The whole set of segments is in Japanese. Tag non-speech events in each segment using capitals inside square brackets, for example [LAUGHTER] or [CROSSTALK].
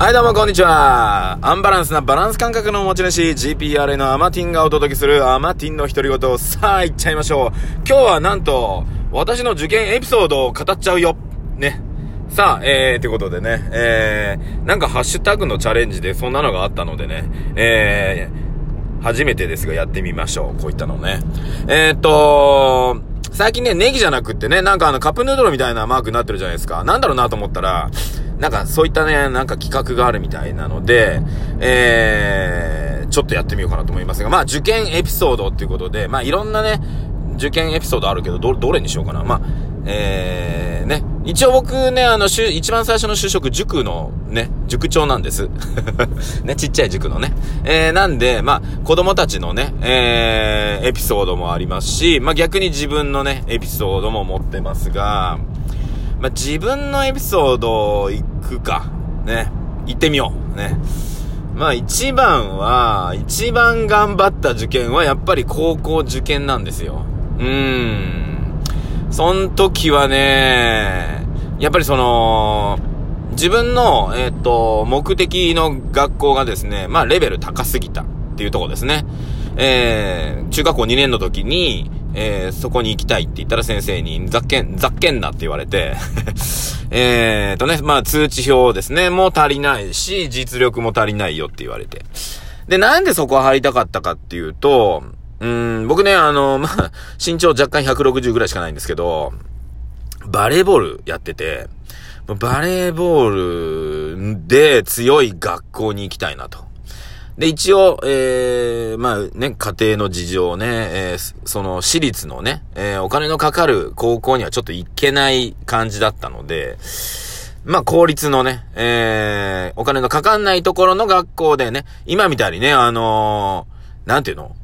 はい、どうも、こんにちは。アンバランスなバランス感覚の持ち主、GPRA のアマティンがお届けするアマティンの独り言。さあ、行っちゃいましょう。今日はなんと、私の受験エピソードを語っちゃうよ。ね。さあ、えー、ということでね、えー、なんかハッシュタグのチャレンジでそんなのがあったのでね、えー、初めてですがやってみましょう。こういったのね。えー、っと、最近ね、ネギじゃなくってね、なんかあのカップヌードルみたいなマークになってるじゃないですか。なんだろうなと思ったら、なんかそういったね、なんか企画があるみたいなので、えー、ちょっとやってみようかなと思いますが、まあ受験エピソードっていうことで、まあいろんなね、受験エピソードあるけど、ど、どれにしようかな。まあ、えー、ね。一応僕ね、あの、一番最初の就職、塾のね、塾長なんです。[LAUGHS] ね、ちっちゃい塾のね。えー、なんで、まあ、子供たちのね、えー、エピソードもありますし、まあ逆に自分のね、エピソードも持ってますが、まあ、自分のエピソード行くか。ね。行ってみよう。ね。まあ一番は、一番頑張った受験はやっぱり高校受験なんですよ。うーん。そん時はね、やっぱりその、自分の、えっ、と、目的の学校がですね、まあレベル高すぎたっていうとこですね。えー、中学校2年の時に、えー、そこに行きたいって言ったら先生に、ざっけん、ざっけんなって言われて [LAUGHS] えーとね、まあ通知表ですね、もう足りないし、実力も足りないよって言われて。で、なんでそこ入りたかったかっていうと、うん、僕ね、あの、まあ、身長若干160ぐらいしかないんですけど、バレーボールやってて、バレーボールで強い学校に行きたいなと。で、一応、えー、まあね、家庭の事情ね、えー、その私立のね、えー、お金のかかる高校にはちょっと行けない感じだったので、まあ、公立のね、えー、お金のかかんないところの学校でね、今みたいにね、あのー、なんていうの？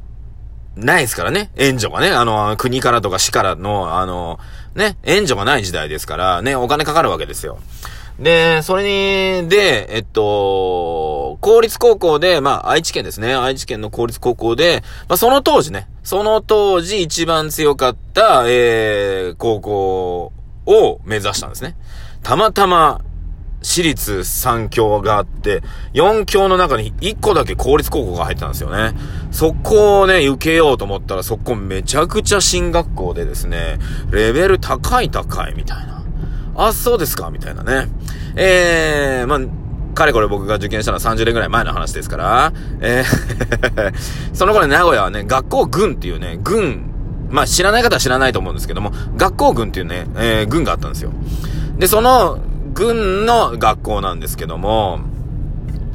ないですからね、援助がね、あの、国からとか市からの、あの、ね、援助がない時代ですから、ね、お金かかるわけですよ。で、それに、で、えっと、公立高校で、まあ、愛知県ですね。愛知県の公立高校で、まあ、その当時ね、その当時一番強かった、えー、高校を目指したんですね。たまたま、私立3強があって、4強の中に1個だけ公立高校が入ってたんですよね。そこをね、受けようと思ったら、そこめちゃくちゃ進学校でですね、レベル高い高いみたいな。あ、そうですかみたいなね。えー、まあ、かれこれ僕が受験したのは30年ぐらい前の話ですから、えー [LAUGHS] その頃名古屋はね、学校軍っていうね、軍、まあ知らない方は知らないと思うんですけども、学校軍っていうね、えー、軍があったんですよ。で、その、軍の学校なんですけども、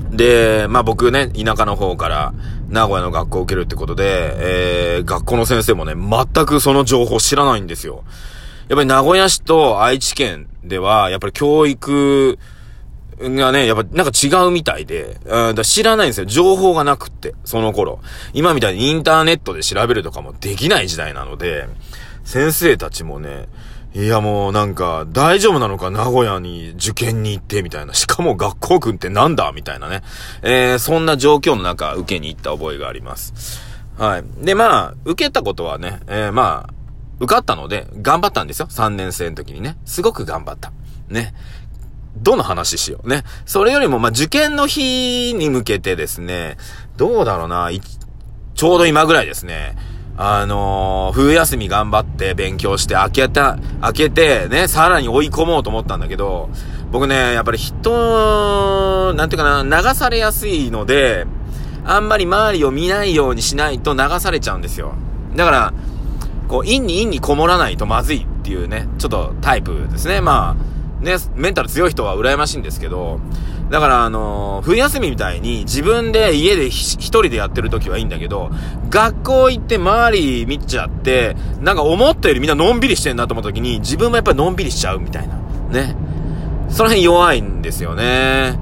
で、まあ僕ね、田舎の方から名古屋の学校を受けるってことで、えー、学校の先生もね、全くその情報知らないんですよ。やっぱり名古屋市と愛知県では、やっぱり教育がね、やっぱなんか違うみたいで、うん、だ知らないんですよ。情報がなくって、その頃。今みたいにインターネットで調べるとかもできない時代なので、先生たちもね、いやもうなんか、大丈夫なのか？名古屋に受験に行って、みたいな。しかも学校君ってなんだ？みたいなね。えー、そんな状況の中、受けに行った覚えがあります。はい。で、まあ、受けたことはね、えー、まあ、受かったので、頑張ったんですよ。3年生の時にね。すごく頑張った。ね。どの話しよう？ね。それよりも、まあ受験の日に向けてですね、どうだろうな、ちょうど今ぐらいですね。あのー、冬休み頑張って勉強して、開けた、開けて、ね、さらに追い込もうと思ったんだけど、僕ね、やっぱり人、なんていうかな、流されやすいので、あんまり周りを見ないようにしないと流されちゃうんですよ。だから、こう、陰に陰にこもらないとまずいっていうね、ちょっとタイプですね。まあ、ね、メンタル強い人は羨ましいんですけど、だからあのー、冬休みみたいに自分で家で一人でやってる時はいいんだけど、学校行って周り見ちゃって、なんか思ったよりみんなのんびりしてんなと思った時に、自分もやっぱりのんびりしちゃうみたいな。ね。その辺弱いんですよね。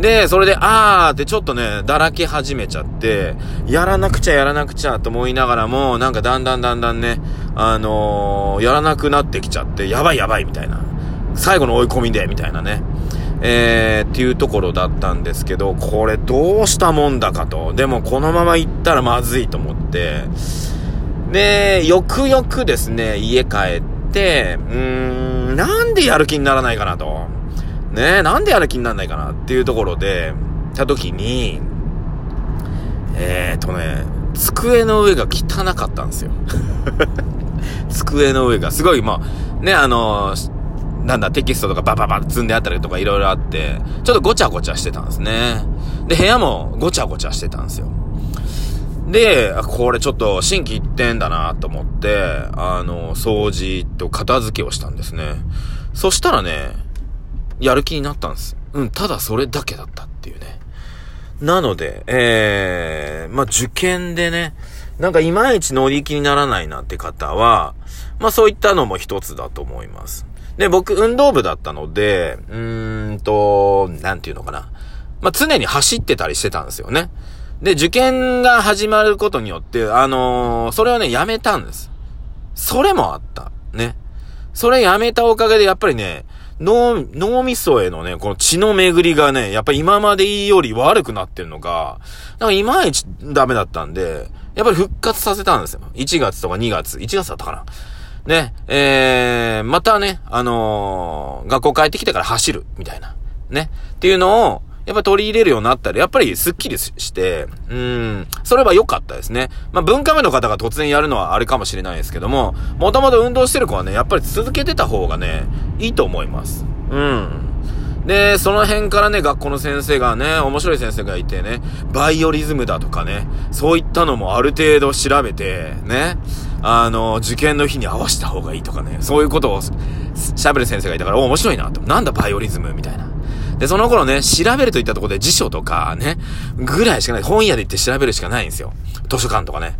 で、それで、あーってちょっとね、だらけ始めちゃって、やらなくちゃやらなくちゃと思いながらも、なんかだんだんだんだんね、あのー、やらなくなってきちゃって、やばいやばいみたいな。最後の追い込みで、みたいなね。えー、っていうところだったんですけど、これどうしたもんだかと。でもこのまま行ったらまずいと思って、で、よくよくですね、家帰って、うーん、なんでやる気にならないかなと。ね、なんでやる気になんないかなっていうところで、た時に、えーとね、机の上が汚かったんですよ。[LAUGHS] 机の上が、すごい、まあ、ね、あのなんだ、テキストとかバババ積んであったりとかいろいろあって、ちょっとごちゃごちゃしてたんですね。で、部屋もごちゃごちゃしてたんですよ。で、これちょっと心機一転だなと思って、あの、掃除と片付けをしたんですね。そしたらね、やる気になったんです。うん、ただそれだけだったっていうね。なので、えー、まあ、受験でね、なんかいまいち乗り気にならないなって方は、まあそういったのも一つだと思います。で、僕運動部だったので、うーんと、なんていうのかな。まあ常に走ってたりしてたんですよね。で、受験が始まることによって、あのー、それをね、やめたんです。それもあった。ね。それやめたおかげで、やっぱりね、脳、脳みそへのね、この血の巡りがね、やっぱり今までいいより悪くなってるのが、なんかいまいちダメだったんで、やっぱり復活させたんですよ。1月とか2月、1月だったかな。ね、えー、またね、あのー、学校帰ってきてから走る、みたいな。ね。っていうのを、やっぱ取り入れるようになったら、やっぱりスッキリして、うん、それは良かったですね。まあ、文化目の方が突然やるのはあれかもしれないですけども、もともと運動してる子はね、やっぱり続けてた方がね、いいと思います。うん。で、その辺からね、学校の先生がね、面白い先生がいてね、バイオリズムだとかね、そういったのもある程度調べて、ね、あの、受験の日に合わせた方がいいとかね、そういうことを喋る先生がいたから、お、面白いなと。なんだバイオリズムみたいな。で、その頃ね、調べるといったところで辞書とかね、ぐらいしかない。本屋で行って調べるしかないんですよ。図書館とかね。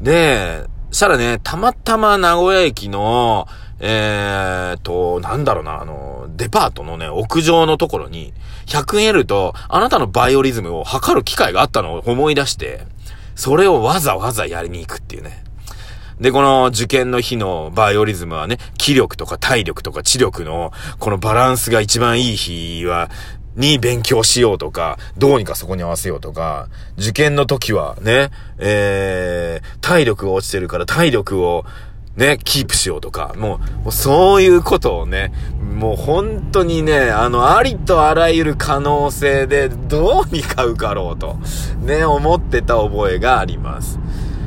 で、したらね、たまたま名古屋駅の、えーと、なんだろうな、あの、デパートのね、屋上のところに、100円得ると、あなたのバイオリズムを測る機会があったのを思い出して、それをわざわざやりに行くっていうね。で、この受験の日のバイオリズムはね、気力とか体力とか知力の、このバランスが一番いい日は、に勉強しようとか、どうにかそこに合わせようとか、受験の時はね、えー、体力が落ちてるから体力をね、キープしようとか、もう、そういうことをね、もう本当にね、あの、ありとあらゆる可能性でどうにか受かろうと、ね、思ってた覚えがあります。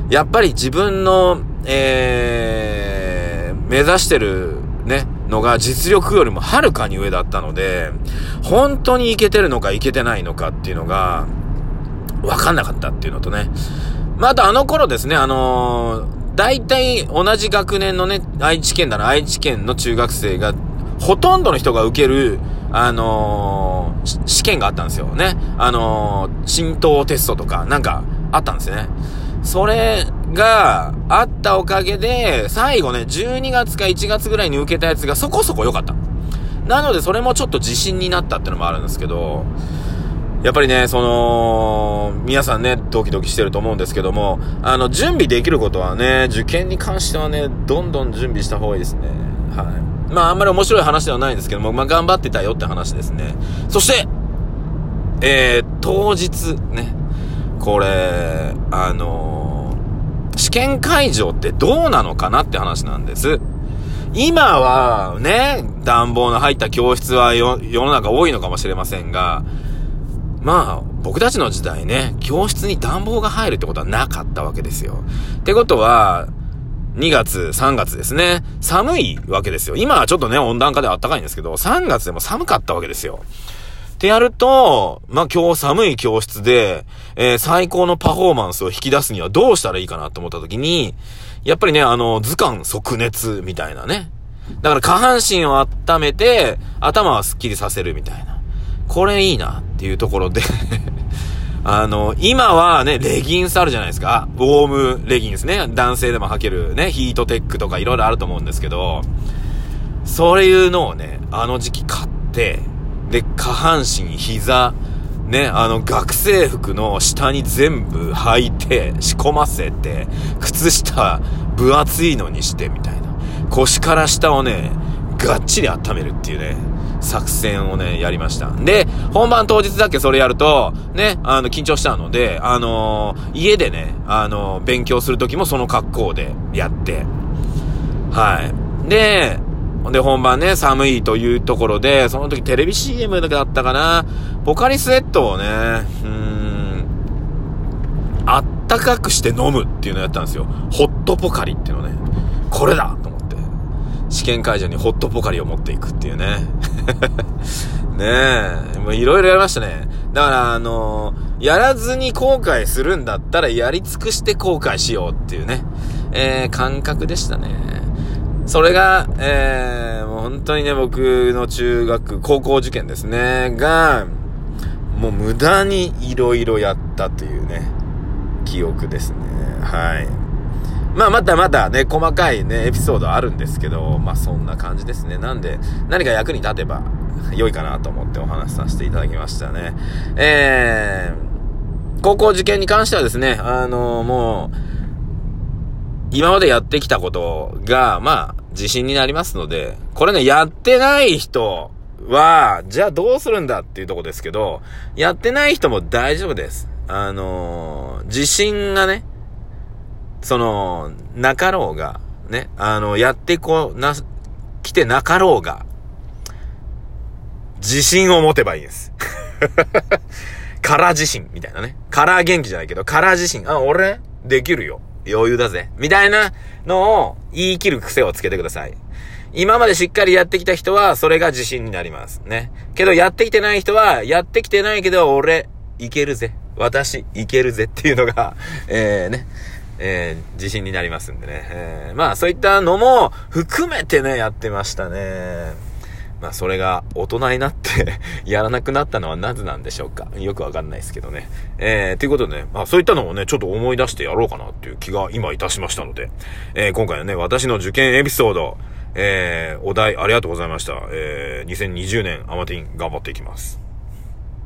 やっぱり自分の、えー、目指してるね、のが実力よりもはるかに上だったので、本当にいけてるのかいけてないのかっていうのが、わかんなかったっていうのとね。まあ、あとあの頃ですね、あのー大体同じ学年のね、愛知県だな、愛知県の中学生が、ほとんどの人が受ける、あのー、試験があったんですよね。あのー、浸透テストとか、なんか、あったんですね。それがあったおかげで、最後ね、12月か1月ぐらいに受けたやつがそこそこ良かった。なので、それもちょっと自信になったってのもあるんですけど、やっぱりね、その、皆さんね、ドキドキしてると思うんですけども、あの、準備できることはね、受験に関してはね、どんどん準備した方がいいですね。はい。まあ、あんまり面白い話ではないんですけども、まあ、頑張ってたよって話ですね。そして、えー、当日、ね、これ、あのー、試験会場ってどうなのかなって話なんです。今はね、暖房の入った教室は世の中多いのかもしれませんが、まあ、僕たちの時代ね、教室に暖房が入るってことはなかったわけですよ。ってことは、2月、3月ですね。寒いわけですよ。今はちょっとね、温暖化で暖かいんですけど、3月でも寒かったわけですよ。ってやると、まあ、今日寒い教室で、えー、最高のパフォーマンスを引き出すにはどうしたらいいかなと思った時に、やっぱりね、あの、図鑑即熱みたいなね。だから下半身を温めて、頭はスッキリさせるみたいな。これいいなっていうところで [LAUGHS] あの、今はね、レギンスあるじゃないですか。ウォームレギンスね。男性でも履けるね、ヒートテックとかいろいろあると思うんですけど、そういうのをね、あの時期買って、で、下半身、膝、ね、あの、学生服の下に全部履いて、仕込ませて、靴下、分厚いのにして、みたいな。腰から下をね、がっちり温めるっていうね。作戦をね、やりました。で、本番当日だけそれやると、ね、あの、緊張したので、あのー、家でね、あのー、勉強するときもその格好でやって、はい。で、で、本番ね、寒いというところで、その時テレビ CM だったかな。ポカリスエットをね、うーん、あったかくして飲むっていうのをやったんですよ。ホットポカリっていうのね。これだと思って。試験会場にホットポカリを持っていくっていうね。[LAUGHS] ねえ、もういろいろやりましたね。だから、あのー、やらずに後悔するんだったらやり尽くして後悔しようっていうね、えー、感覚でしたね。それが、えー、もう本当にね、僕の中学、高校受験ですね、が、もう無駄に色々やったというね、記憶ですね。はい。まあまたまたね、細かいね、エピソードあるんですけど、まあそんな感じですね。なんで、何か役に立てば良いかなと思ってお話しさせていただきましたね。えー、高校受験に関してはですね、あのー、もう、今までやってきたことが、まあ、自信になりますので、これね、やってない人は、じゃあどうするんだっていうとこですけど、やってない人も大丈夫です。あのー、自信がね、その、なかろうが、ね、あの、やってこ、な、来てなかろうが、自信を持てばいいです。[LAUGHS] カラー自信みたいなね。カラー元気じゃないけど、カラー自信。あ、俺、できるよ。余裕だぜ。みたいなのを言い切る癖をつけてください。今までしっかりやってきた人は、それが自信になります。ね。けど、やってきてない人は、やってきてないけど、俺、いけるぜ。私、いけるぜっていうのが、[LAUGHS] えー、ね。えー、自信になりますんでね。えー、まあ、そういったのも含めてね、やってましたね。まあ、それが大人になって [LAUGHS] やらなくなったのはなぜなんでしょうか。よくわかんないですけどね。えー、ということでね、まあ、そういったのをね、ちょっと思い出してやろうかなっていう気が今いたしましたので、えー、今回はね、私の受験エピソード、えー、お題ありがとうございました。えー、2020年アマティン頑張っていきます。